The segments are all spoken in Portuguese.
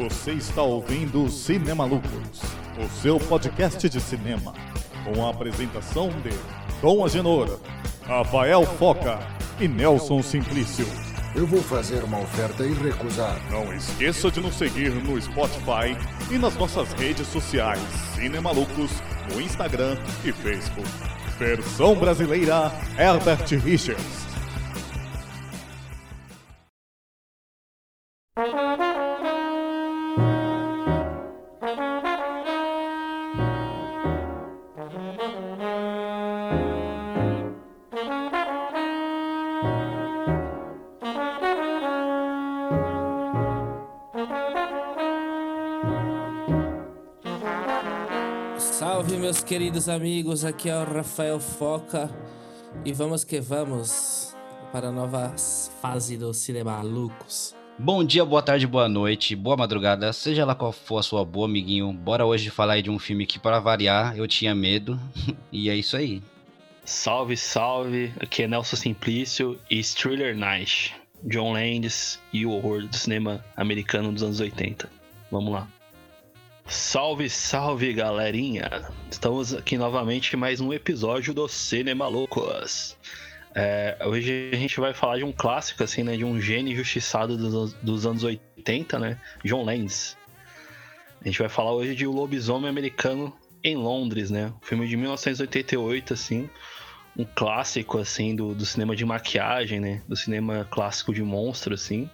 Você está ouvindo Cinema Lucros, o seu podcast de cinema, com a apresentação de Dom Agenor, Rafael Foca e Nelson Simplício. Eu vou fazer uma oferta irrecusável. Não esqueça de nos seguir no Spotify e nas nossas redes sociais Cinema Lucros, no Instagram e Facebook. Versão brasileira Herbert Richards. Queridos amigos, aqui é o Rafael Foca e vamos que vamos para a nova fase do Cinema Lucos. Bom dia, boa tarde, boa noite, boa madrugada, seja lá qual for a sua boa, amiguinho. Bora hoje falar aí de um filme que, para variar, eu tinha medo, e é isso aí. Salve, salve, aqui é Nelson Simplício e Thriller Night, John Landis e o horror do cinema americano dos anos 80. Vamos lá. Salve, salve, galerinha! Estamos aqui novamente mais um episódio do Cinema Loucos. É, hoje a gente vai falar de um clássico, assim, né? De um gênio injustiçado dos, dos anos 80, né? John Landis. A gente vai falar hoje de O Lobisomem Americano em Londres, né? Um filme de 1988, assim. Um clássico, assim, do, do cinema de maquiagem, né? Do cinema clássico de monstro, assim.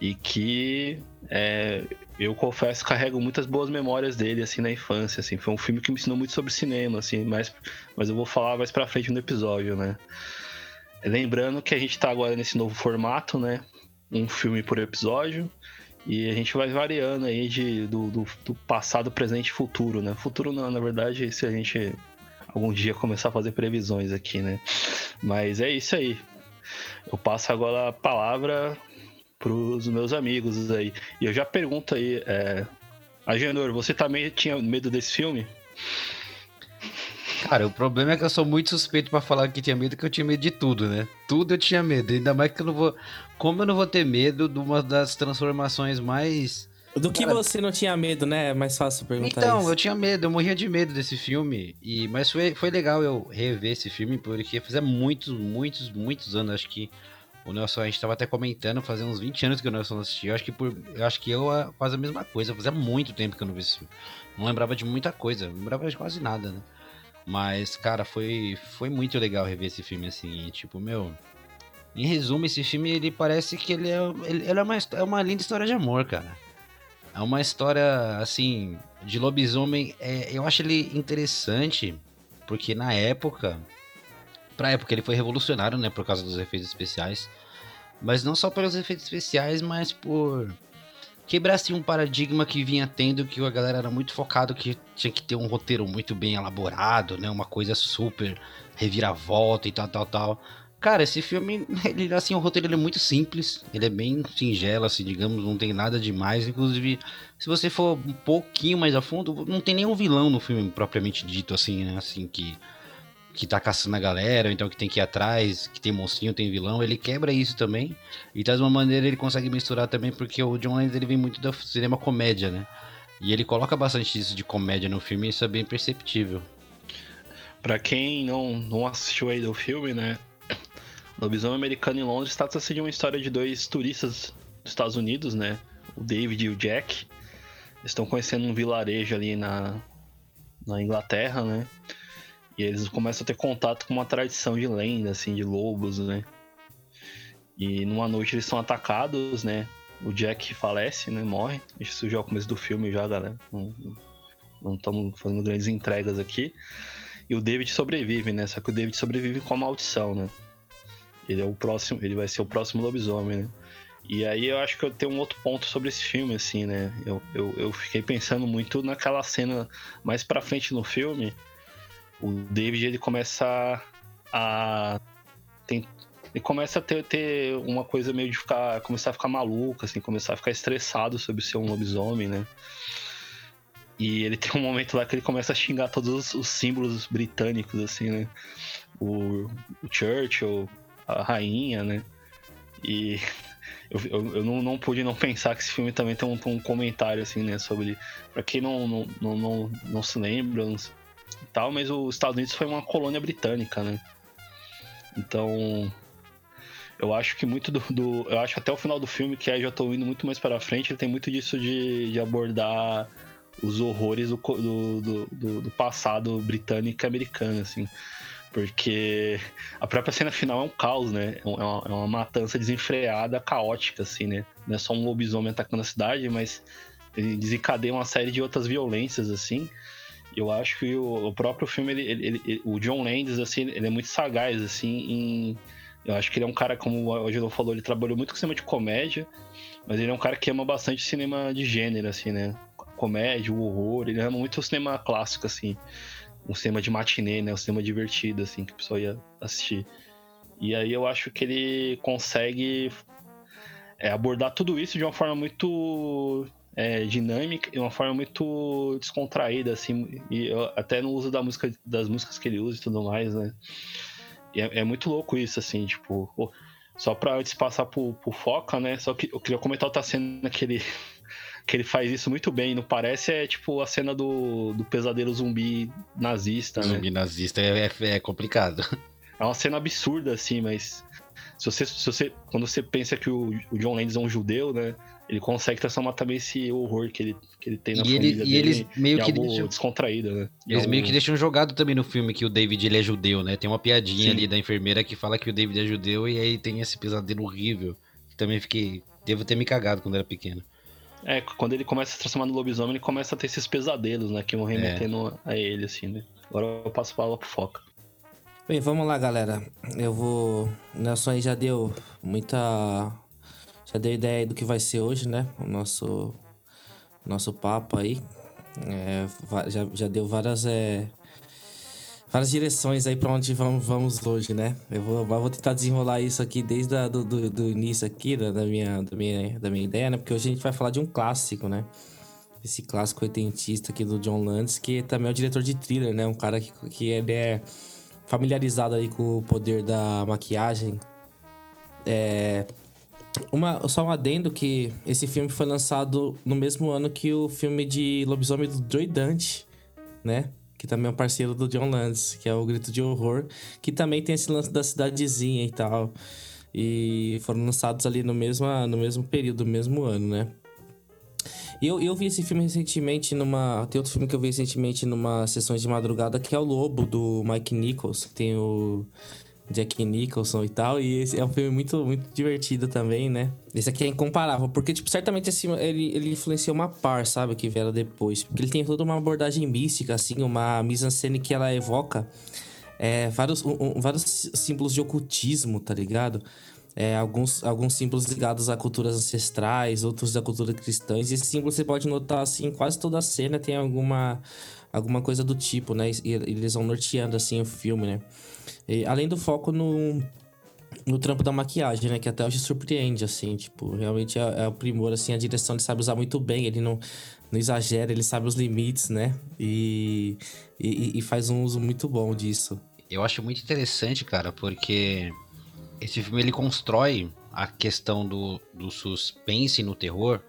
E que é, eu confesso carrego muitas boas memórias dele assim na infância assim. Foi um filme que me ensinou muito sobre cinema assim mas mas eu vou falar mais para frente no episódio né? Lembrando que a gente tá agora nesse novo formato né? Um filme por episódio. E a gente vai variando aí de do, do, do passado presente e futuro né? Futuro não na verdade se a gente algum dia começar a fazer previsões aqui né? Mas é isso aí. Eu passo agora a palavra pros meus amigos aí. E eu já pergunto aí, é... Agenor, você também tinha medo desse filme? Cara, o problema é que eu sou muito suspeito para falar que tinha medo, que eu tinha medo de tudo, né? Tudo eu tinha medo, ainda mais que eu não vou... Como eu não vou ter medo de uma das transformações mais... Do que Cara... você não tinha medo, né? É mais fácil perguntar Então, isso. eu tinha medo, eu morria de medo desse filme. E Mas foi, foi legal eu rever esse filme, porque fazia muitos, muitos, muitos anos, acho que o Nelson, a gente tava até comentando, fazia uns 20 anos que o Nelson não assistia. Eu acho que, por, eu, acho que eu quase a mesma coisa. Fazia muito tempo que eu não vi esse filme. Não lembrava de muita coisa, não lembrava de quase nada, né? Mas, cara, foi, foi muito legal rever esse filme assim. E, tipo, meu. Em resumo, esse filme ele parece que ele é, ele, ele é, uma, é uma linda história de amor, cara. É uma história, assim, de lobisomem. É, eu acho ele interessante, porque na época pra época ele foi revolucionário, né, por causa dos efeitos especiais. Mas não só pelos efeitos especiais, mas por quebrar assim um paradigma que vinha tendo que a galera era muito focado que tinha que ter um roteiro muito bem elaborado, né, uma coisa super reviravolta e tal, tal, tal. Cara, esse filme, ele assim, o roteiro ele é muito simples, ele é bem singelo, assim, digamos, não tem nada demais. Inclusive, se você for um pouquinho mais a fundo, não tem nenhum vilão no filme propriamente dito, assim, né, assim que que tá caçando a galera, então que tem que ir atrás, que tem monstrinho, tem vilão, ele quebra isso também. E traz uma maneira ele consegue misturar também, porque o John Landis ele vem muito do cinema comédia, né? E ele coloca bastante isso de comédia no filme, e isso é bem perceptível. Para quem não, não assistiu aí do filme, né? Lobisomem Americano em Londres trata-se de uma história de dois turistas dos Estados Unidos, né? O David e o Jack. Estão conhecendo um vilarejo ali na, na Inglaterra, né? E eles começam a ter contato com uma tradição de lenda, assim, de lobos, né? E numa noite eles são atacados, né? O Jack falece, né? Morre. Isso já é o começo do filme já, galera. Não estamos fazendo grandes entregas aqui. E o David sobrevive, né? Só que o David sobrevive com a maldição, né? Ele é o próximo, ele vai ser o próximo lobisomem, né? E aí eu acho que eu tenho um outro ponto sobre esse filme, assim, né? Eu, eu, eu fiquei pensando muito naquela cena mais pra frente no filme, o David ele começa a tem, ele começa a ter, ter uma coisa meio de ficar começar a ficar maluco assim começar a ficar estressado sobre ser um lobisomem né e ele tem um momento lá que ele começa a xingar todos os, os símbolos britânicos assim né o, o Churchill a rainha né e eu, eu, eu não, não, pude não pensar que esse filme também tem um, um comentário, assim, né? Sobre. Pra quem não, não, não, não, não se lembra não, tal, mas os Estados Unidos foi uma colônia britânica, né? Então. Eu acho que muito do, do, Eu acho até o final do filme, que aí já tô indo muito mais para frente, ele tem muito disso de, de abordar os horrores do, do, do, do passado britânico e americano, assim. Porque a própria cena final é um caos, né? É uma, é uma matança desenfreada, caótica, assim, né? Não é só um lobisomem atacando a cidade, mas ele desencadeia uma série de outras violências, assim. Eu acho que o, o próprio filme, ele, ele, ele, o John Landis, assim, ele é muito sagaz, assim, em... Eu acho que ele é um cara, como o Angelo falou, ele trabalhou muito com cinema de comédia, mas ele é um cara que ama bastante cinema de gênero, assim, né? Comédia, o horror, ele ama muito o cinema clássico, assim um cinema de matinê, né? Um cinema divertido, assim, que o pessoal ia assistir. E aí eu acho que ele consegue é, abordar tudo isso de uma forma muito é, dinâmica e uma forma muito descontraída, assim, e até no uso da música, das músicas que ele usa e tudo mais, né? É, é muito louco isso, assim, tipo, só pra antes passar pro, pro Foca, né? Só que eu queria comentar outra cena que ele que ele faz isso muito bem. Não parece é tipo a cena do, do pesadelo zumbi nazista, né? Zumbi nazista é, é, é complicado. É uma cena absurda, assim, mas se você, se você, quando você pensa que o, o John Landis é um judeu, né? Ele consegue transformar também esse horror que ele, que ele tem na e família ele, dele e eles meio que deixam, descontraído, né? Eles meio que deixam jogado também no filme que o David ele é judeu, né? Tem uma piadinha Sim. ali da enfermeira que fala que o David é judeu e aí tem esse pesadelo horrível. Que também fiquei... Devo ter me cagado quando era pequeno. É, quando ele começa a se transformar no lobisomem, ele começa a ter esses pesadelos, né? Que vão remetendo é. a ele, assim, né? Agora eu passo a palavra pro Foca. Bem, vamos lá, galera. Eu vou. O Nelson aí já deu muita. Já deu ideia aí do que vai ser hoje, né? O nosso. Nosso papo aí. É, já, já deu várias. É, várias direções aí para onde vamos, vamos hoje, né? Eu vou, vou tentar desenrolar isso aqui desde a, do, do, do, início aqui da, da, minha, da, minha, da minha ideia, né? Porque hoje a gente vai falar de um clássico, né? Esse clássico oitentista aqui do John Landis, que também é o diretor de thriller, né? Um cara que, que ele é familiarizado aí com o poder da maquiagem. É... Uma, só um adendo que esse filme foi lançado no mesmo ano que o filme de Lobisomem do Joy Dante, né? que também é um parceiro do John Lance, que é o Grito de Horror, que também tem esse lance da cidadezinha e tal. E foram lançados ali no mesmo, no mesmo período, no mesmo ano, né? Eu, eu vi esse filme recentemente numa. Tem outro filme que eu vi recentemente numa sessão de madrugada que é o Lobo, do Mike Nichols, tem o Jack Nicholson e tal. E esse é um filme muito, muito divertido também, né? Esse aqui é incomparável, porque, tipo, certamente assim, ele, ele influenciou uma par, sabe? Que vieram depois. Porque ele tem toda uma abordagem mística, assim, uma mise-en-scène que ela evoca é, vários, um, vários símbolos de ocultismo, tá ligado? É, alguns, alguns símbolos ligados a culturas ancestrais, outros da cultura cristã. E esses símbolos você pode notar, assim, quase toda a cena tem alguma, alguma coisa do tipo, né? E, eles vão norteando, assim, o filme, né? E, além do foco no, no trampo da maquiagem, né? Que até hoje surpreende, assim. Tipo, realmente é, é o primor, assim. A direção ele sabe usar muito bem. Ele não, não exagera, ele sabe os limites, né? E, e, e faz um uso muito bom disso. Eu acho muito interessante, cara, porque esse filme ele constrói a questão do, do suspense no terror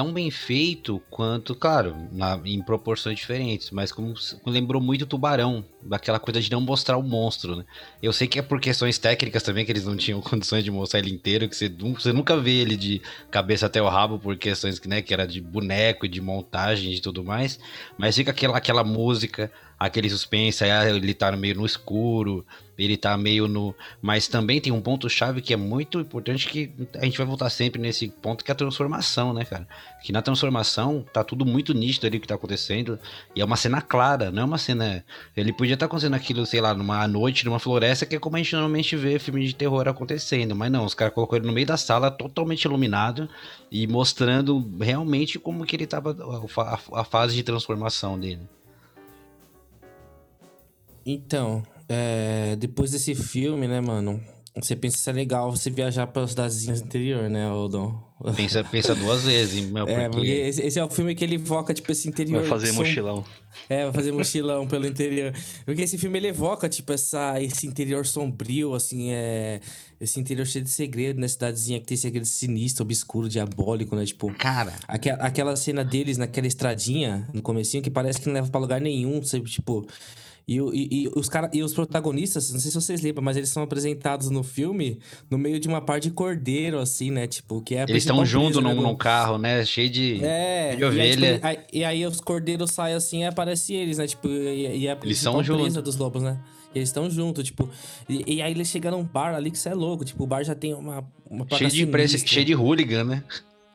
tão bem feito quanto, claro, na, em proporções diferentes, mas como lembrou muito Tubarão, daquela coisa de não mostrar o monstro, né? Eu sei que é por questões técnicas também que eles não tinham condições de mostrar ele inteiro, que você, você nunca vê ele de cabeça até o rabo por questões né, que era de boneco e de montagem e tudo mais, mas fica aquela, aquela música, aquele suspense, aí ele tá meio no escuro, ele tá meio no. Mas também tem um ponto-chave que é muito importante que a gente vai voltar sempre nesse ponto, que é a transformação, né, cara? Que na transformação tá tudo muito nítido ali o que tá acontecendo. E é uma cena clara, não é uma cena. Ele podia estar tá acontecendo aquilo, sei lá, numa noite, numa floresta, que é como a gente normalmente vê filme de terror acontecendo. Mas não, os caras colocou ele no meio da sala, totalmente iluminado, e mostrando realmente como que ele tava. a, a fase de transformação dele. Então, é, depois desse filme, né, mano? você pensa se é legal você viajar pelas cidadezinhas do interior, né, Odon? Pensa, pensa duas vezes, meu, É, porque porque... esse, esse é o filme que ele evoca, tipo, esse interior. Vai fazer som- mochilão. É, vai fazer mochilão pelo interior. Porque esse filme ele evoca, tipo, essa, esse interior sombrio, assim, é. Esse interior cheio de segredo, né? Cidadezinha que tem segredo sinistro, obscuro, diabólico, né? Tipo. Cara, Aque- Aquela cena deles naquela estradinha, no comecinho, que parece que não leva pra lugar nenhum, sabe? Tipo... E, e- e os cara, e os protagonistas, não sei se vocês lembram, mas eles são apresentados no filme no meio de uma par de cordeiro, assim, né? Tipo, que é a eles estão juntos num, carro, né? Cheio de, é, de e aí, tipo, ovelha. aí- e aí os cordeiros saem assim e aparece eles, né? Tipo, e, e a Eles são juntos. dos lobos, né? E eles estão juntos, tipo. E, e aí eles chegam num bar ali que você é louco. Tipo, o bar já tem uma, uma cheio de imprensa, cheio de hooligan, né?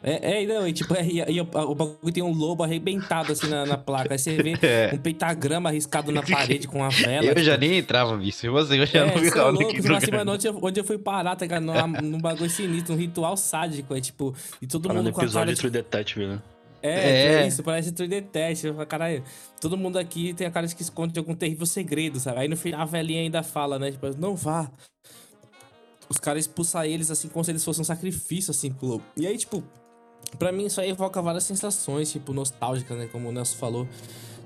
É, é, não, e tipo, é, e, e o, o bagulho tem um lobo arrebentado assim na, na placa. Aí você vê É. um pentagrama arriscado na parede com uma vela. eu tipo, já nem entrava nisso. Você eu já é, não você é louco, fala assim, mano, onde eu, onde eu fui parar, tá ligado? Num, num bagulho sinistro, um ritual sádico, é tipo, e todo Falando mundo com a cara episódio de True Detective, né? é, É. é isso, parece True Detective. Eu Caralho, todo mundo aqui tem a cara de que esconde algum terrível segredo, sabe? Aí no final a velhinha ainda fala, né? Tipo, não vá. Os caras expulsam eles assim como se eles fossem um sacrifício, assim, pro lobo. E aí, tipo, pra mim isso aí evoca várias sensações, tipo, nostálgicas, né? Como o Nelson falou.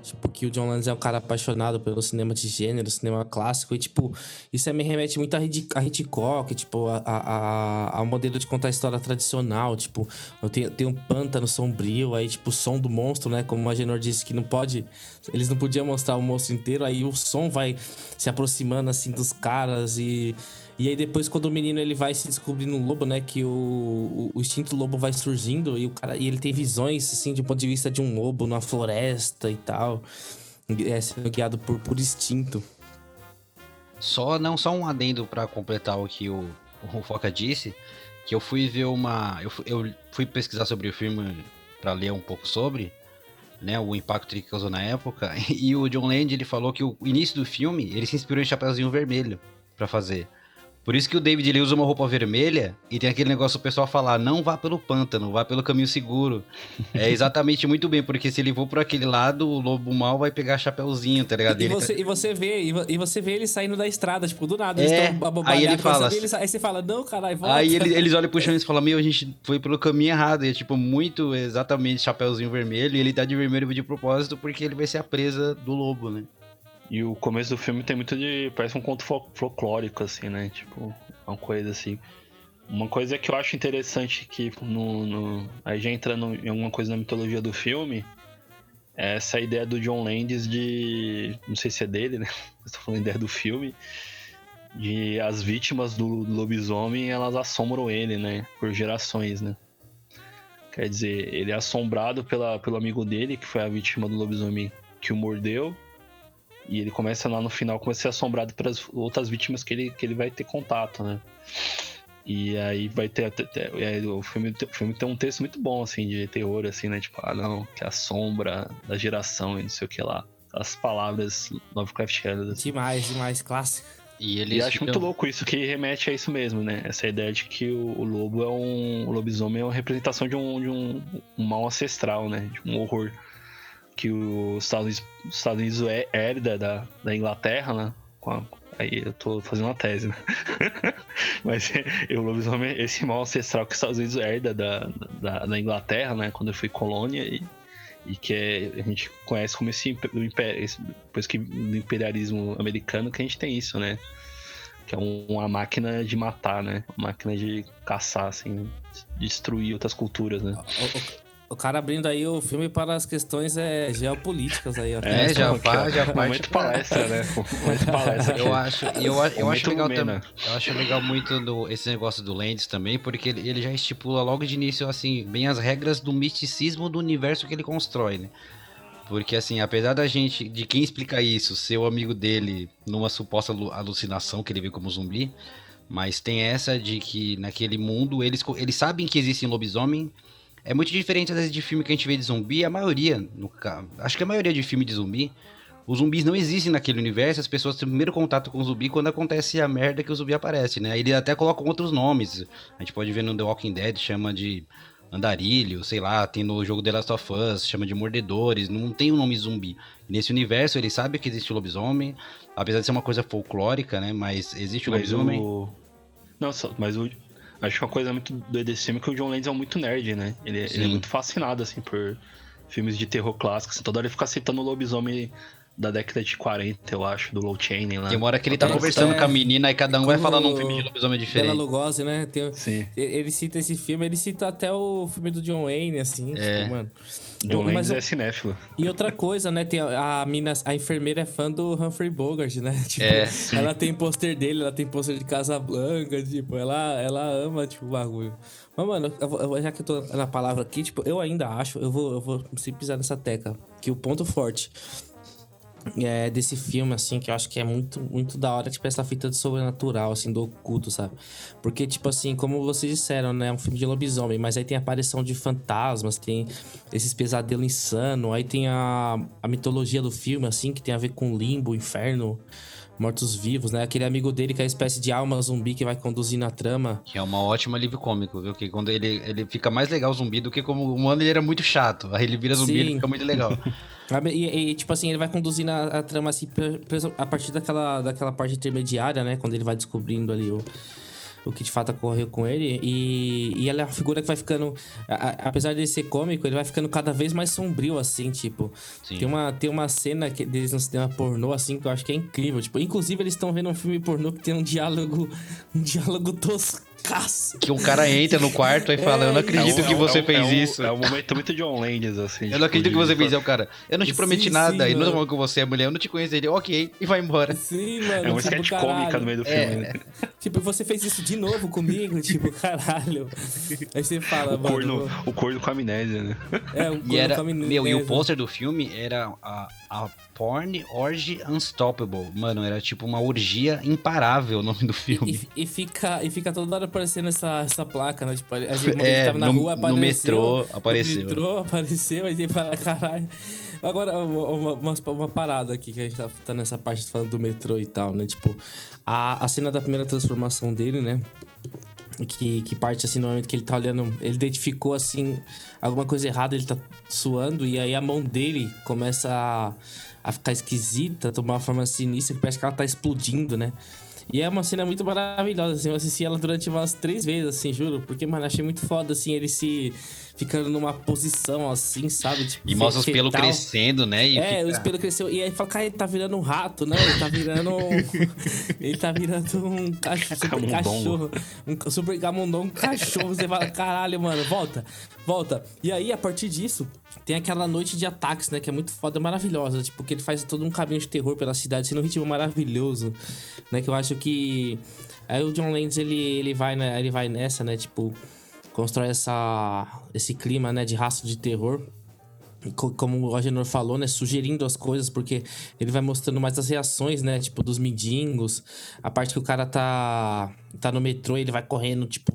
Tipo, que o John Landis é um cara apaixonado pelo cinema de gênero, cinema clássico. E, tipo, isso me remete muito a, a Hitchcock, tipo, a, a, a- modelo de contar história tradicional. Tipo, tenho, tem um pântano sombrio, aí, tipo, o som do monstro, né? Como o Agenor disse que não pode... Eles não podiam mostrar o monstro inteiro, aí o som vai se aproximando, assim, dos caras e... E aí depois, quando o menino ele vai se descobrindo um lobo, né? Que o, o, o instinto lobo vai surgindo e o cara e ele tem visões, assim, de ponto de vista de um lobo numa floresta e tal. É, sendo guiado por, por instinto. Só, não, só um adendo pra completar o que o, o Foca disse, que eu fui ver uma... Eu fui, eu fui pesquisar sobre o filme pra ler um pouco sobre, né, o impacto que causou na época, e o John Land, ele falou que o início do filme, ele se inspirou em Chapeuzinho Vermelho pra fazer. Por isso que o David ele usa uma roupa vermelha e tem aquele negócio o pessoal falar, não vá pelo pântano, vá pelo caminho seguro. É exatamente muito bem, porque se ele for por aquele lado, o lobo mal vai pegar chapeuzinho, tá ligado? E Ele- você, e você vê, e vo- você vê ele saindo da estrada, tipo, do nada. Eles É, aí ele fala ver, ele sa- aí você fala, não, caralho, volta. Aí ele- eles olham pro chão e falam, meu, a gente foi pelo caminho errado. E é tipo, muito exatamente chapeuzinho vermelho. E ele tá de vermelho de propósito porque ele vai ser a presa do lobo, né? E o começo do filme tem muito de. Parece um conto fol- folclórico, assim, né? Tipo, uma coisa assim. Uma coisa que eu acho interessante que no. no- aí já entrando em alguma coisa na mitologia do filme. É essa ideia do John Landis de. Não sei se é dele, né? Estou falando ideia do filme. De as vítimas do lobisomem, elas assombram ele, né? Por gerações, né? Quer dizer, ele é assombrado pela, pelo amigo dele, que foi a vítima do lobisomem que o mordeu. E ele começa lá no final, começa a ser assombrado pelas outras vítimas que ele, que ele vai ter contato, né? E aí vai ter. ter- é, o, filme, o filme tem um texto muito bom, assim, de terror, assim, né? Tipo, ah, não, que é a sombra da geração e não sei o que lá. As palavras Lovecraftianas. Assim. Demais, demais, clássico. E E eles acho ficam- muito louco isso, que remete a isso mesmo, né? Essa ideia de que o, o lobo é um. O lobisomem é uma representação de um, de um, um mal ancestral, né? De um horror. Que os Estados os Estados Unidos é- herda da, da Inglaterra, né? A- aí eu tô fazendo uma tese, né? Mas é, o lobisomem esse mal ancestral que os Estados Unidos herda da, da, da Inglaterra, né? Quando foi colônia e, e que é- a gente conhece como esse, depois que do imperialismo americano que a gente tem isso, né? Que é um- uma máquina de matar, né? Uma máquina de caçar, assim, destruir outras culturas, né? O, cara abrindo aí o filme para as questões é, geopolíticas aí, ó. É, já então, aqui, fa- ó, já parte pra- palestra, né? Momento palestra. aqui. Eu acho, eu, eu acho legal também. Eu acho legal muito do, esse negócio do Landis também, porque ele, ele já estipula logo de início, assim, bem as regras do misticismo do universo que ele constrói, né? Porque, assim, apesar da gente, de quem explica isso, ser o amigo dele numa suposta alu- alucinação que ele vê como zumbi, mas tem essa de que naquele mundo eles, eles sabem que existem lobisomem. É muito diferente às vezes de filme que a gente vê de zumbi, a maioria, no, acho que a maioria de filme de zumbi, os zumbis não existem naquele universo, as pessoas têm o primeiro contato com o zumbi quando acontece a merda que o zumbi aparece, né? Ele até coloca outros nomes. A gente pode ver no The Walking Dead, chama de andarilho, sei lá, tem no jogo The Last of Us, chama de mordedores, não tem o nome zumbi. Nesse universo ele sabe que existe o lobisomem, apesar de ser uma coisa folclórica, né? Mas existe o Mas lobisomem. o, Não, só, mas o, acho que uma coisa muito doida desse filme é que o John Landis é muito nerd, né? Ele, ele é muito fascinado, assim, por filmes de terror clássicos. Assim, toda hora ele fica citando o lobisomem da década de 40, eu acho, do Low Chaney lá. Tem uma hora que ele tá É, conversando é. com a menina e cada um vai falando um filme de lobisomem Bela diferente. Lugosi, né? Tem, Sim. ele cita esse filme, ele cita até o filme do John Wayne, assim, É. tipo, mano. John eu- é cinéfilo. E outra coisa, né? Tem a, a mina, a enfermeira é fã do Humphrey Bogart, né? Tipo, É, ela tem pôster dele, ela tem pôster de Casablanca, tipo, ela, ela ama, tipo, o bagulho. Mas, mano, eu eu- já que eu tô na palavra aqui, tipo, eu ainda acho, eu vou, eu vou se pisar nessa tecla, que o ponto forte é, desse filme, assim, que eu acho que é muito, muito da hora, tipo, essa fita do sobrenatural, assim, do oculto, sabe? Porque, tipo assim, como vocês disseram, né? É um filme de lobisomem, mas aí tem a aparição de fantasmas, tem esses pesadelos insanos, aí tem a, a mitologia do filme, assim, que tem a ver com limbo, inferno, mortos-vivos, né? Aquele amigo dele que é a espécie de alma zumbi que vai conduzindo a trama. Que é uma ótima alívio cômico, viu? Que quando ele, ele fica mais legal zumbi do que como humano ele era muito chato. Aí ele vira zumbi e ele fica muito legal. E, e, tipo assim, ele vai conduzindo a, a trama assim, a partir daquela, daquela parte intermediária, né? Quando ele vai descobrindo ali o, o que de fato ocorreu com ele. E, e ela é uma figura que vai ficando. a- apesar de ser cômico, ele vai ficando cada vez mais sombrio, assim, tipo. Sim. Tem uma, tem uma cena que, deles no cinema pornô, assim, que eu acho que é incrível. Tipo, inclusive, eles estão vendo um filme pornô que tem um diálogo. Um diálogo Que um cara entra no quarto e fala, eu não acredito É um- que é você é um- fez é um- isso. É um momento muito John Landis, assim. Eu não acredito que você fez isso, o cara. Eu não te Sim, prometi nada, sim, e não tô falando você é mulher, eu não te conheço ele. Ok, e vai embora. Sim, mano. É uma tipo, sketch cômica no meio do filme. né? Tipo, você fez isso de novo comigo? tipo, caralho. Aí você fala, O mano. corno, o corno com amnésia, né? É, E corno era, com amnésia. meu, e o pôster do filme era a, a Porn Orgy Unstoppable. Mano, era tipo uma orgia imparável o nome do filme. E, e fica, e fica toda hora aparecendo essa, essa placa, né? Tipo, a gente É, tava na no- rua, no apareceu. metrô apareceu. No metrô apareceu, aí fala, caralho. Agora, uma, uma, uma parada aqui, que a gente tá, tá nessa parte falando do metrô e tal, né? Tipo, a, a cena da primeira transformação dele, né? Que, que parte assim no momento que ele tá olhando, ele identificou assim alguma coisa errada, ele tá suando, e aí a mão dele começa a, a ficar esquisita, tomar uma forma sinistra, parece que ela tá explodindo, né? E é uma cena muito maravilhosa, assim, eu assisti ela durante umas três vezes, assim, juro, porque, mano, achei muito foda, assim, ele se ficando numa posição assim, sabe? Tipo, E mostra os pelos crescendo, né? E É, fica- o espelho cresceu. E aí fala, cara, ele tá virando um rato, não, ele tá virando. ele tá virando um cachorro, super cachorro. Um super gamundongo, um cachorro. Você fala, caralho, mano, volta, volta. E aí, a partir disso, tem aquela noite de ataques, né? Que é muito foda, maravilhosa. Tipo, que ele faz todo um caminho de terror pela cidade, sendo um ritmo maravilhoso, né? Que eu acho que. Aí o John Landis, ele, ele, vai, né, ele vai nessa, né? Tipo, constrói essa, esse clima, né? De rastro de terror. E co- como o Agenor falou, né, sugerindo as coisas, porque ele vai mostrando mais as reações, né, tipo, dos mendigos, a parte que o cara tá, tá no metrô, ele vai correndo, tipo,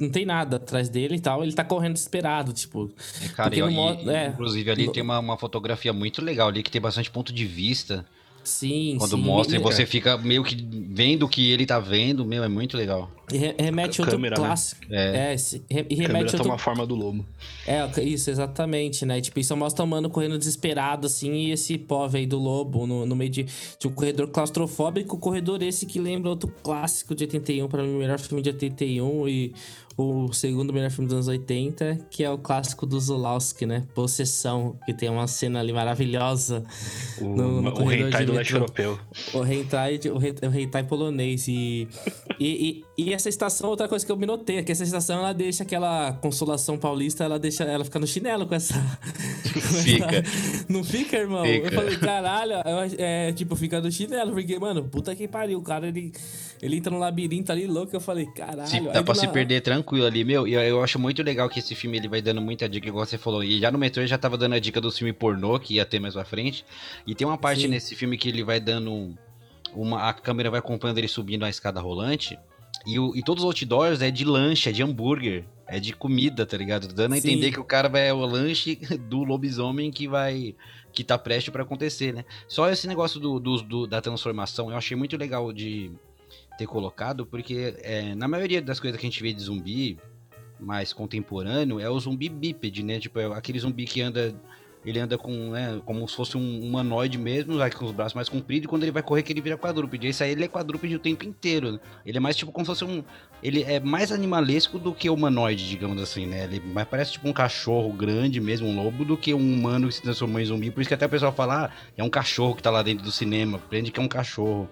não tem nada atrás dele e tal, ele tá correndo desesperado, tipo... É, cara, no e- é, inclusive ali no- tem uma, uma fotografia muito legal ali, que tem bastante ponto de vista. Sim, Quando sim, mostra e e- você fica meio que vendo o que ele tá vendo, meu, é muito legal. Re- remete a outro Câmera, né? clássico. É. É, se- re- e A câmera remete a outro toma a forma do lobo. É, isso, exatamente, né? Tipo, isso mostra o mano correndo desesperado, assim, e esse pó aí do lobo no, no meio de, de um corredor claustrofóbico, corredor esse que lembra outro clássico de 81, pra mim, o melhor filme de 81 e o segundo melhor filme dos anos 80, que é o clássico do Zulawski, né? Possessão, que tem uma cena ali maravilhosa O, no, no o hentai do leste europeu. O hentai, o hen- o hentai polonês. E, e, e, e essa estação, outra coisa que eu me notei, é que essa estação, ela deixa aquela consolação paulista, ela deixa ela fica no chinelo com essa... com essa- Fica. Não fica, irmão? Fica. Eu falei, caralho, eu é, tipo, fica no chinelo, porque, mano, puta que pariu, o cara, ele, ele entra no labirinto ali louco, eu falei, caralho. Aí dá pra se perder tranquilo ali, meu. E eu, eu acho muito legal que esse filme ele vai dando muita dica, igual você falou. E já no metrô ele já tava dando a dica do filme pornô, que ia ter mais pra frente. E tem uma parte Sim. nesse filme que ele vai dando. Uma, a câmera vai acompanhando ele subindo a escada rolante. E, o- e todos os outdoors é de lanche, é de hambúrguer, é de comida, tá ligado? Dando a Sim. entender que o cara vai é o lanche do lobisomem que vai. que tá prestes pra acontecer, né? Só esse negócio do, do- do- da transformação eu achei muito legal de ter colocado, porque é, na maioria das coisas que a gente vê de zumbi mais contemporâneo é o zumbi bípede, né? Tipo, é aquele zumbi que anda ele anda com, né, como se fosse um humanoide mesmo, vai com os braços mais compridos, e quando ele vai correr que ele vira quadrúpede. Esse aí ele é quadrúpede o tempo inteiro. Né? Ele é mais tipo como se fosse um. Ele é mais animalesco do que humanoide, digamos assim, né? Ele mais parece tipo um cachorro grande mesmo, um lobo, do que um humano que se transformou em zumbi. Por isso que até o pessoal fala, ah, é um cachorro que tá lá dentro do cinema. Prende que é um cachorro.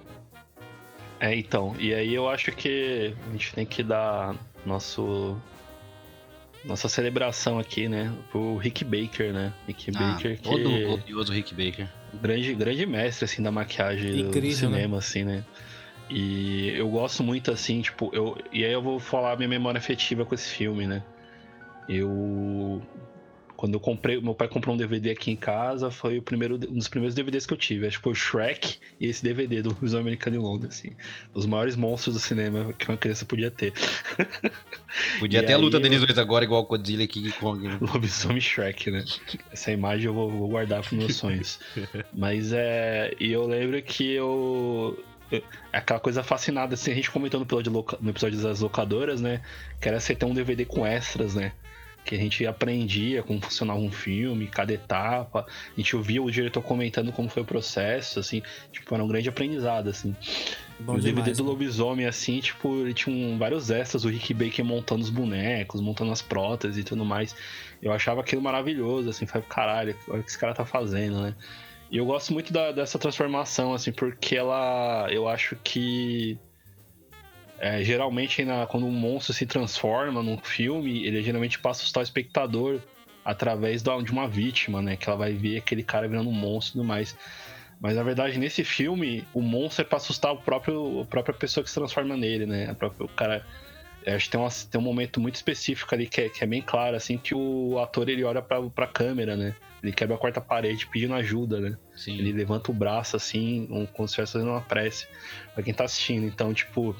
É, então. E aí eu acho que a gente tem que dar nosso nossa celebração aqui, né? Pro Rick Baker, né? Rick ah, Baker que... Todo glorioso Rick Baker. Grande, grande mestre, assim, da maquiagem Incrível, do cinema, né? assim, né? E eu gosto muito, assim, tipo... Eu, e aí eu vou falar minha memória afetiva com esse filme, né? Eu quando eu comprei, meu pai comprou um DVD aqui em casa, foi o primeiro, um dos primeiros DVDs que eu tive. Acho que foi o Shrek e esse DVD do Museu Americano em Londres, assim. Os maiores monstros do cinema que uma criança podia ter. Podia ter a luta eu... deles dois agora, igual Godzilla e King Kong. Né? Lobisomem Shrek, né? Essa imagem eu vou, vou guardar para meus sonhos. Mas é. E eu lembro que eu aquela coisa fascinada, assim, a gente comentou no episódio, no episódio das locadoras, né? Que era você ter um DVD com extras, né? Que a gente aprendia como funcionava um filme, cada etapa, a gente ouvia o diretor comentando como foi o processo, assim, tipo, era um grande aprendizado, assim. Bom o demais, DVD do Lobisomem, assim, tipo, ele tinha um, vários extras, o Rick Baker montando os bonecos, montando as próteses e tudo mais. Eu achava aquilo maravilhoso, assim, falei, caralho, olha o que esse cara tá fazendo, né? E eu gosto muito da, dessa transformação, assim, porque ela, eu acho que é, geralmente, na, quando um monstro se transforma num filme, ele geralmente passa a assustar o espectador através da, de uma vítima, né? Que ela vai ver aquele cara virando um monstro e tudo mais. Mas na verdade, nesse filme, o monstro é pra assustar o próprio, a própria pessoa que se transforma nele, né? A própria, o cara. É, acho que tem, uma, tem um momento muito específico ali que é, que é bem claro, assim, que o ator ele olha pra, pra câmera, né? Ele quebra a quarta parede pedindo ajuda, né? Sim. Ele levanta o braço assim, como se estivesse fazendo uma prece pra quem tá assistindo. Então, tipo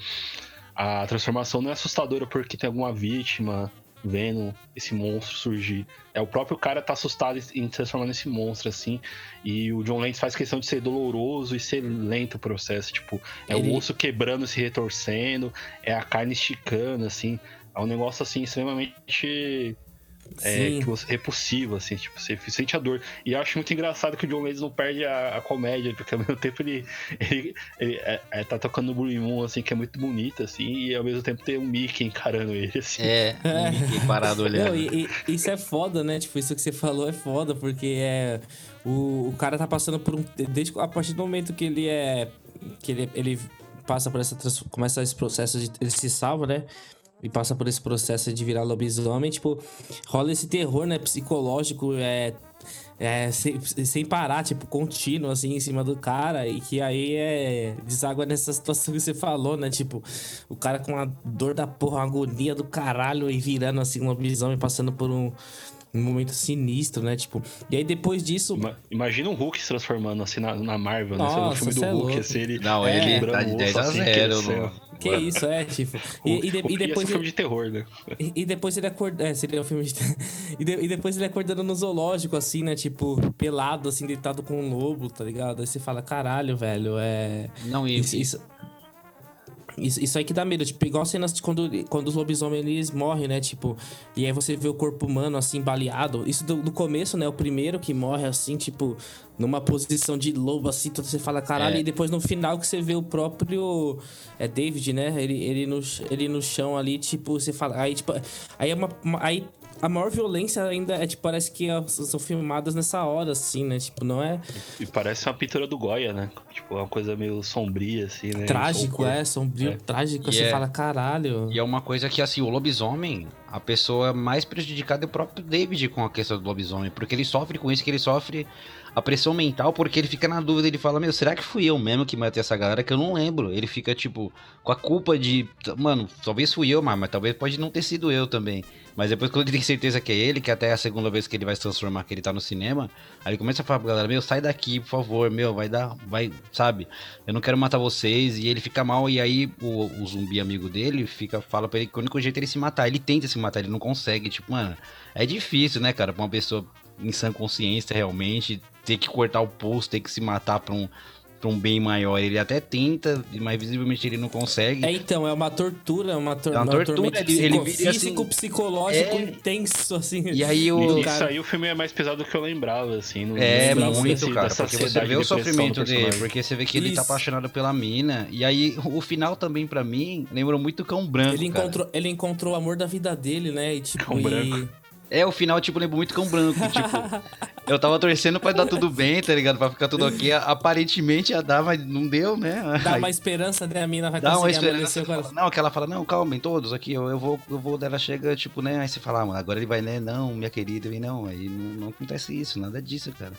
a transformação não é assustadora porque tem alguma vítima vendo esse monstro surgir. É o próprio cara tá assustado em se transformar nesse monstro, assim. E o John Lance faz questão de ser doloroso e ser lento o processo. Tipo, é Ele... o osso quebrando, se retorcendo, é a carne esticando, assim. É um negócio, assim, extremamente é, que você, repulsivo, assim, tipo, você sente a dor. E eu acho muito engraçado que o John Lennon não perde a, a, comédia, porque ao mesmo tempo ele, ele, ele é, é, tá tocando o Blue Moon, assim, que é muito bonito, assim, e ao mesmo tempo tem um Mickey encarando ele, assim. É, um Mickey parado olhando. Não, e, e, isso é foda, né? Tipo, isso que você falou é foda, porque é. O, o cara tá passando por um. Desde a partir do momento que ele é. Que ele, ele passa por essa. Começa esse processo de. Ele se salva, né? E passa por esse processo de virar lobisomem, tipo, rola esse terror, né, psicológico, é, é sem, sem parar, tipo, contínuo, assim, em cima do cara, e que aí é deságua nessa situação que você falou, né, tipo, o cara com a dor da porra, uma agonia do caralho, e virando, assim, um lobisomem, passando por um um momento sinistro, né? Tipo, e aí depois disso. Imagina um Hulk se transformando assim na, na Marvel, né? Nossa, no filme do é Hulk, assim, ele. Não, é, ele tá de 10 a 0, assim, no... Que isso, é, tipo. E, e, de, e depois. É filme de terror, né? E, e depois ele acorda. É, seria um filme de. e, de, e depois ele acordando no zoológico, assim, né? Tipo, pelado, assim, deitado com um lobo, tá ligado? Aí você fala, caralho, velho, é. Não, e. Isso, isso, isso, isso aí que dá medo, tipo, igual cenas quando, quando os lobisomens eles morrem, né? Tipo, e aí você vê o corpo humano assim, baleado. Isso do, do começo, né? O primeiro que morre assim, tipo, numa posição de lobo, assim, você fala, caralho, é. e depois no final que você vê o próprio. É David, né? Ele, ele, no, ele no chão ali, tipo, você fala. Aí, tipo, aí é uma. Aí a maior violência ainda é, tipo, parece que são filmadas nessa hora, assim, né? Tipo, não é. E parece uma pintura do Goya, né? Tipo, é uma coisa meio sombria, assim, né? Trágico, é, sombrio, é. trágico. E você é... fala, caralho. E é uma coisa que, assim, o lobisomem, a pessoa mais prejudicada é o próprio David com a questão do lobisomem, porque ele sofre com isso, que ele sofre a pressão mental, porque ele fica na dúvida, ele fala, meu, será que fui eu mesmo que matei essa galera que eu não lembro? Ele fica, tipo, com a culpa de, mano, talvez fui eu, mas, mas talvez pode não ter sido eu também. Mas depois quando ele tem certeza que é ele, que até é a segunda vez que ele vai se transformar, que ele tá no cinema, aí ele começa a falar pra galera, meu, sai daqui, por favor, meu, vai dar, vai, sabe? Eu não quero matar vocês, e ele fica mal, e aí o, o zumbi amigo dele fica, fala pra ele que o único jeito é ele se matar. Ele tenta se matar, ele não consegue, tipo, mano, é difícil, né, cara, pra uma pessoa em sã consciência realmente, ter que cortar o pulso, ter que se matar pra um pra um bem maior. Ele até tenta, mas visivelmente ele não consegue. É, então, é uma tortura, uma, tor É uma uma tortura, ele- ele psico- vira assim- psicológico, É. intenso, assim. E aí o. Isso cara. aí o filme é mais pesado do que eu lembrava, assim. Não É, lembrava muito, desse- cara, porque você vê o sofrimento dele, porque você vê que ele tá Isso. apaixonado pela mina, e aí o final também, pra mim, lembrou muito Cão Branco, Ele cara. encontrou, ele encontrou o amor da vida dele, né? E tipo, Cão e- branco. É, o final, tipo, lembrou muito Cão Branco, tipo... eu tava torcendo pra dar tudo bem, tá ligado? Pra ficar tudo ok. Aparentemente ia dar, mas não deu, né? dá Aí uma esperança, né? A mina vai dá uma esperança. fala, não, que ela fala, não, calma, em todos aqui, eu, eu vou, eu vou, ela chega, tipo, né? Aí você fala, ah, mano, agora ele vai, né? Não, minha querida, e não, aí não, não acontece isso, nada disso, cara.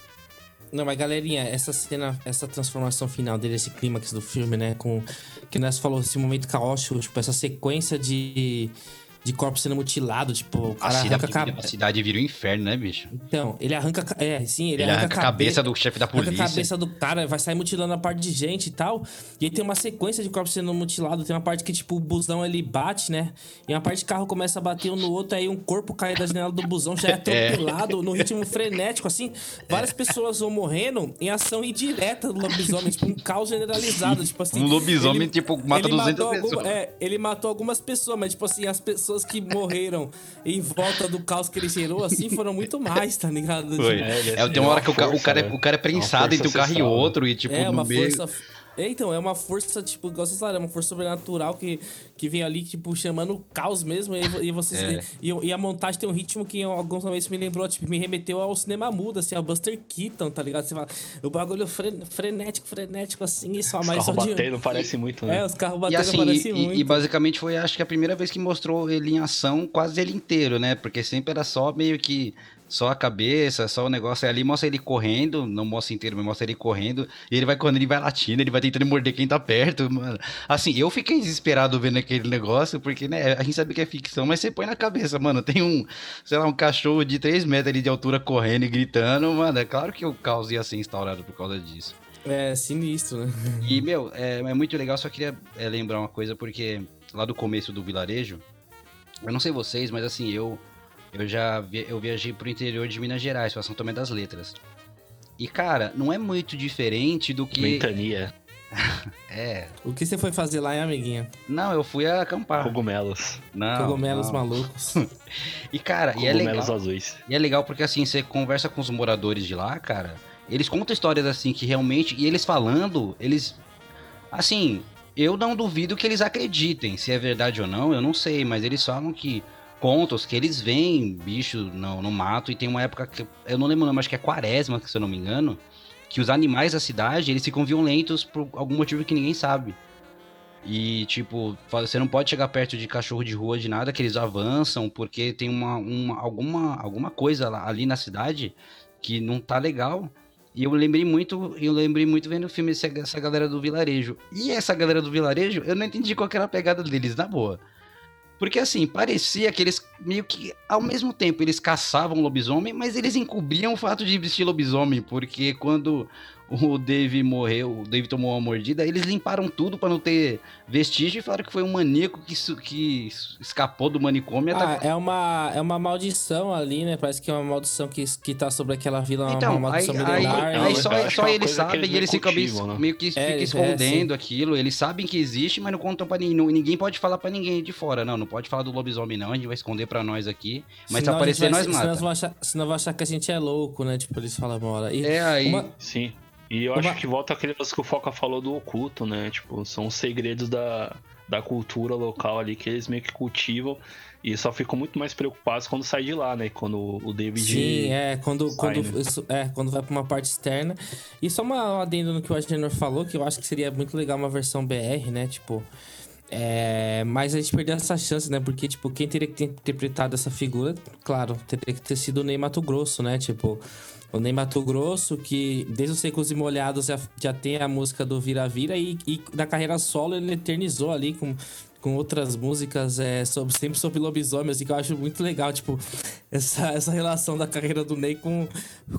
Não, mas galerinha, essa cena, essa transformação final dele, esse clímax do filme, né? Com. Que nós falou, esse momento caótico, tipo, essa sequência de. De corpos sendo mutilado, tipo, o A cara arranca a cidade, vira, a cabeça. cidade vira um inferno, né, bicho? Então, ele arranca. É, sim, ele, Ele arranca a cabeça do chefe da Arranca polícia. a cabeça do cara, vai sair mutilando a parte de gente e tal. E aí tem uma sequência de corpos sendo mutilados. Tem uma parte que, tipo, o busão ele bate, né? E uma parte de carro começa a bater um no outro, aí um corpo cai da janela do busão, já é atropelado, no ritmo frenético, assim. Várias pessoas vão morrendo em ação indireta do lobisomem, tipo, um caos generalizado. Tipo assim. Um lobisomem, ele- tipo, mata ele 200 matou pessoas. alguma- é, ele matou algumas pessoas, mas, tipo assim, as pessoas que morreram em volta do caos que ele gerou, assim, foram muito mais, tá ligado? Foi. Tipo, É, é- É, tem uma hora que o, ca- o força, cara, é- né? o cara é prensado É uma entre um força carro e outro, e tipo, é no uma meio. força. É, então, é uma força, tipo, igual vocês falaram, é uma força sobrenatural que, que vem ali, tipo, chamando o caos mesmo. E, e vocês. É. E, e a montagem tem um ritmo que em alguns momentos me lembrou, tipo, me remeteu ao cinema mudo, assim, ao Buster Keaton, tá ligado? Você fala, o bagulho fre- frenético, frenético, assim, e só Os mais carros só de. batendo parece muito, né? É, os carros E batendo assim, parece e, muito. e- e basicamente foi acho que a primeira vez que mostrou ele em ação, quase ele inteiro, né? Porque sempre era só meio que só a cabeça, só o negócio. Aí ali mostra ele correndo, não mostra inteiro, mas mostra ele correndo. E ele vai correndo, ele vai latindo, ele vai tentando morder quem tá perto, mano. Assim, eu fiquei desesperado vendo aquele negócio, porque, né, a gente sabe que é ficção, mas você põe na cabeça, mano, tem um, sei lá, um cachorro de 3 metros ali de altura correndo e gritando, mano. É claro que o caos ia ser instaurado por causa disso. É sinistro, né? E, meu, é, é muito legal, só queria é, lembrar uma coisa, porque lá do começo do vilarejo, eu não sei vocês, mas assim, eu eu já vi- eu viajei pro interior de Minas Gerais, pra São Tomé das Letras. E, cara, não é muito diferente do que... Ventania, É... O que você foi fazer lá, hein, amiguinha? Não, eu fui acampar. cogumelos. Não, Cogumelos não. malucos. E, cara, e é Cogumelos legal... azuis. E é legal porque assim, você conversa com os moradores de lá, cara, eles contam histórias assim que realmente, e eles falando, eles. Assim, eu não duvido que eles acreditem, se é verdade ou não, eu não sei, mas eles falam que contos que eles veem bicho no, no mato e tem uma época que eu não lembro, acho que é quaresma, se eu não me engano, que os animais da cidade, eles ficam violentos por algum motivo que ninguém sabe. E, tipo, você não pode chegar perto de cachorro de rua de nada, que eles avançam, porque tem uma, uma- alguma, alguma coisa ali na cidade que não tá legal. E eu lembrei muito, eu lembrei muito vendo o filme essa, essa galera do vilarejo. E essa galera do vilarejo, eu não entendi qual era a pegada deles, na boa. Porque assim, parecia que eles meio que, ao mesmo tempo, eles caçavam lobisomem, mas eles encobriam o fato de vestir lobisomem, porque quando o Dave morreu, o Dave tomou uma mordida, eles limparam tudo pra não ter vestígio e falaram que foi um maníaco que, que escapou do manicômio e Ah, atacou. é uma, é uma maldição ali, né? Parece que é uma maldição que, que tá sobre aquela vila, uma Então, aí, maldição aí, milenar. aí né? só, só é uma eles sabem eles e eles ficam meio, né? meio que É, ficam é, escondendo aquilo. Eles sabem que existe, mas não contam pra ninguém. Ninguém pode falar pra ninguém de fora. Não, não pode falar do lobisomem, não. A gente vai esconder pra nós aqui. Mas se Senão a aparecer, vai- nós senão mata. eles vão achar, senão vão achar que a gente é louco, né? Tipo, eles falam uma hora. E É, aí. uma- Sim. E eu Uma- acho que volta aquele que o Foca falou do oculto, né? Tipo, são os segredos da, da cultura local ali que eles meio que cultivam. E só ficam muito mais preocupados quando sai de lá, né? Quando o David. Sim, é, quando, sai, quando, né? isso, é, quando vai pra uma parte externa. E só uma um adendo no que o Agenor falou, que eu acho que seria muito legal uma versão BR, né? Tipo. É, mas a gente perdeu essa chance, né? Porque, tipo, quem teria que ter interpretado essa figura, claro, teria que ter sido o Ney Mato Grosso, né? Tipo, o Ney Mato Grosso, que desde os Secos e Molhados já, já tem a música do Vira Vira e, e na carreira solo ele eternizou ali com, com outras músicas é, sobre, sempre sobre lobisomem, assim, que eu acho muito legal, tipo, essa, essa relação da carreira do Ney com,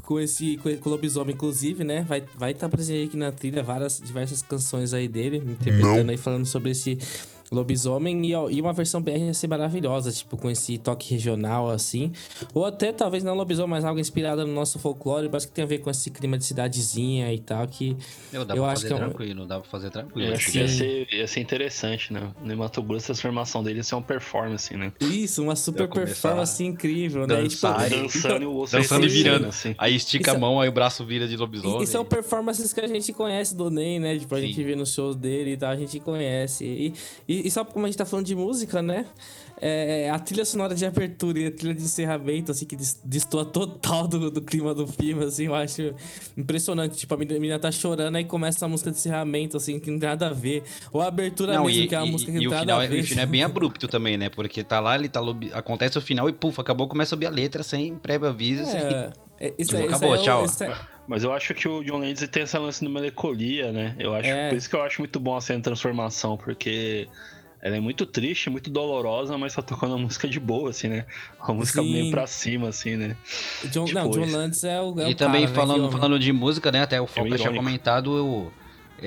com esse com, com o lobisomem, inclusive, né? Vai estar tá presente aqui na trilha várias, diversas canções aí dele, interpretando aí, falando sobre esse lobisomem e, e uma versão BR ia ser maravilhosa, tipo, com esse toque regional assim. Ou até talvez não lobisomem, mas algo inspirado no nosso folclore, mas que tem a ver com esse clima de cidadezinha e tal. Que eu, dá eu pra acho fazer que é um- tranquilo, dá pra fazer tranquilo. Eu acho que ia ser, ia ser interessante, né? No Mato Grosso, a transformação dele ia ser uma performance, né? Isso, uma super performance incrível, né? E, tipo, e- Dançando e o osso Dançando e retorcendo, virando. assim. Aí estica Isso- a mão, aí o braço vira de E, lobisomem. e são performances que a gente conhece do Ney, né? Tipo, a Sim. gente vê nos shows dele e tal, a gente conhece. E, e, e só como a gente tá falando de música, né? É, a trilha sonora de abertura e a trilha de encerramento, assim, que destoa total do, do clima do filme, assim, eu acho impressionante. Tipo, a menina, a menina tá chorando, aí começa a música de encerramento, assim, que não tem nada a ver. Ou a abertura Não, mesmo, e, que é uma e- música que e não o tem final, nada a é- ver. o final é bem abrupto também, né? Porque tá lá, ele tá lobi... acontece o final e puf, acabou, começa a subir a letra sem prévio aviso. assim. É, é, isso Tipo, aí- isso acabou, é tchau. isso é- Mas eu acho que o John Landis tem essa lance de melancolia, né? Eu acho, É. Por isso que eu acho muito bom a cena de transformação, porque ela é muito triste, muito dolorosa, mas tá tocando uma música de boa, assim, né? Uma música Sim. meio pra cima, assim, né? John, Tipo não, John. Landis é o. É e o também cara, né, falando, que- falando de música, né? Até o Foca tinha irônico. comentado, eu-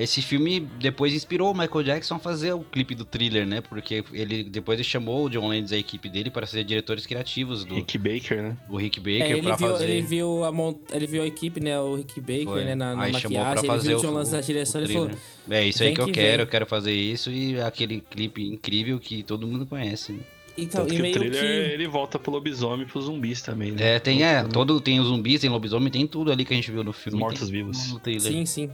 esse filme depois inspirou o Michael Jackson a fazer o clipe do thriller, né? Porque ele depois ele chamou o John Landis e a equipe dele para ser diretores criativos do Rick Baker, né? o Rick Baker É, ele, pra viu, fazer. ele, viu a mon- ele viu a equipe, né? O Rick Baker, Foi. né? Na, na Aí chamou maquiagem. pra Ele fazer viu o John Lance na direção ele falou. É isso aí "Vem que eu que quero, vem." eu quero fazer isso e aquele clipe incrível que todo mundo conhece. né? Então, Tanto e que o meio thriller, que. ele volta pro lobisomem e pros zumbis também, né? É, tem, é, todo, tem os zumbis, tem lobisomem, tem tudo ali que a gente viu no filme. Os mortos tem vivos. No thriller. Sim, sim.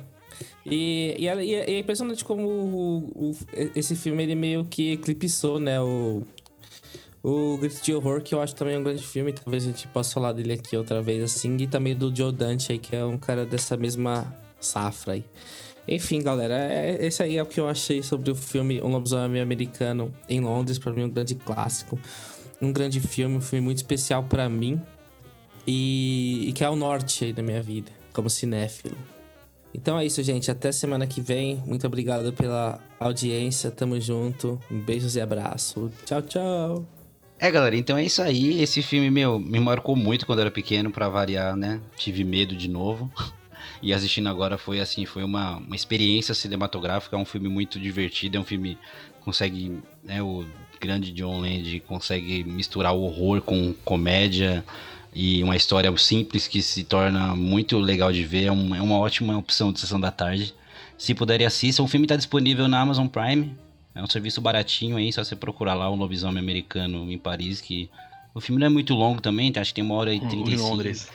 E, e, é- e é é impressionante como o- o- esse filme ele meio que eclipsou, né? O, o Grito de Horror, que eu acho também um grande filme. Talvez a gente possa falar dele aqui outra vez, assim. E também do Joe Dante, aí, que é um cara dessa mesma safra aí. Enfim, galera, é, esse aí é o que eu achei sobre o filme Um Lobisomem Americano em Londres. Pra mim, um grande clássico. Um grande filme, um filme muito especial pra mim. E, e que é o norte aí da minha vida, como cinéfilo. Então é isso, gente. Até semana que vem. Muito obrigado pela audiência. Tamo junto. Beijos e abraço. Tchau, tchau. É, galera, então é isso aí. Esse filme, meu, me marcou muito quando era pequeno, pra variar, né? Tive medo de novo. E assistindo agora foi assim, foi uma, uma experiência cinematográfica, é um filme muito divertido, é um filme consegue, né, o grande John Land consegue misturar o horror com comédia e uma história simples que se torna muito legal de ver, é, um- é uma ótima opção de sessão da tarde. Se puderem assistam, o filme está disponível na Amazon Prime, é um serviço baratinho aí, só você procurar lá o Lobisomem Americano em Paris, que o filme não é muito longo também, tá? acho que tem uma hora e trinta Em Londres.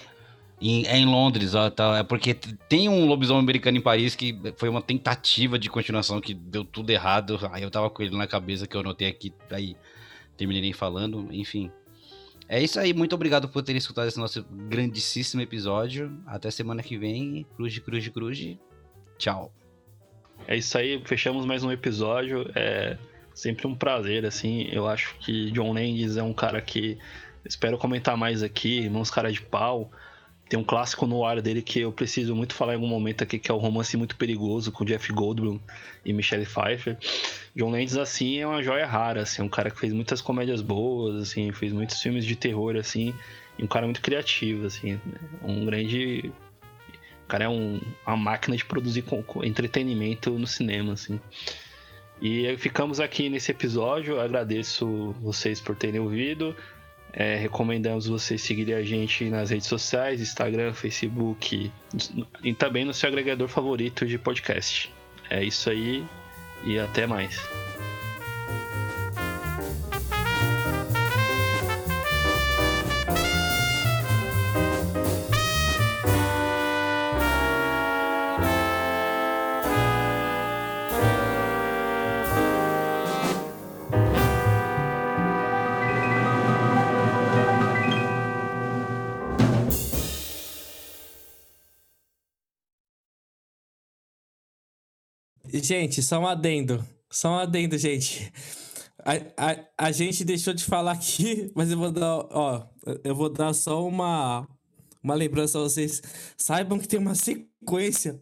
em- é em Londres, ó, tá, é porque tem um lobisomem americano em Paris que foi uma tentativa de continuação que deu tudo errado. Aí eu tava com ele na cabeça que eu anotei aqui, aí terminei nem falando, enfim. É isso aí, muito obrigado por terem escutado esse nosso grandíssimo episódio. Até semana que vem. Cruz, cruz, cruz. Tchau. É isso aí, fechamos mais um episódio. É sempre um prazer, assim. Eu acho que John Landis é um cara que espero comentar mais aqui, Irmãos Cara de Pau. Tem um clássico no ar dele que eu preciso muito falar em algum momento aqui, que é o Romance Muito Perigoso, com Jeff Goldblum e Michelle Pfeiffer. John Landis, assim, é uma joia rara, assim, um cara que fez muitas comédias boas, assim, fez muitos filmes de terror, assim, e um cara muito criativo, assim, um grande o cara é um- uma máquina de produzir entretenimento no cinema, assim. E ficamos aqui nesse episódio. Agradeço vocês por terem ouvido. É, recomendamos vocês seguirem a gente nas redes sociais, Instagram, Facebook e também no seu agregador favorito de podcast. É isso aí e até mais. Gente, só um adendo. Só um adendo, gente. A, a, a gente deixou de falar aqui, mas eu vou dar, ó, eu vou dar só uma, uma lembrança a vocês. Saibam que tem uma sequência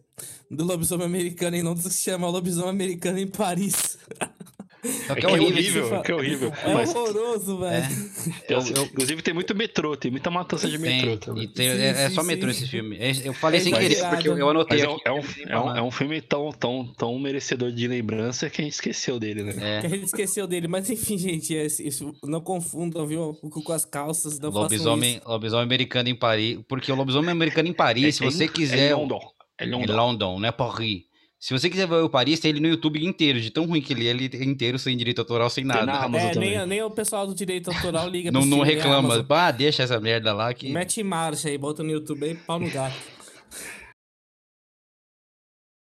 do lobisomem americano em Londres que se chama Lobisomem Americano em Paris. É é que é horrível. é que é horrível. É Mas, horroroso, velho. Eu- eu- inclusive tem muito metrô, tem muita matança de metrô Tem, também. tem- Sim, é, é sim, só sim. metrô esse filme. É- Eu falei É sem querer, porque eu, eu anotei Mas é um, aqui. é, um, é, um, é um filme tão, tão, tão merecedor de lembrança que a gente esqueceu dele, né? É. Que a gente esqueceu dele. Mas enfim, gente, é- isso, não confundam, viu? Com as calças. Não façam Lobisomem, lobisomem americano em Paris. Porque o lobisomem americano em Paris, se É você É quiser. em London. É London. London, não é Paris. Se você quiser ver o Paris, tem ele no YouTube inteiro. De tão ruim que ele é, ele é inteiro, sem direito autoral, sem nada. Amazon É, nem, nem o pessoal do direito autoral liga Não, pra não é reclama. Ah, deixa essa merda lá que. Mete em marcha aí, bota no YouTube aí, pau no gato.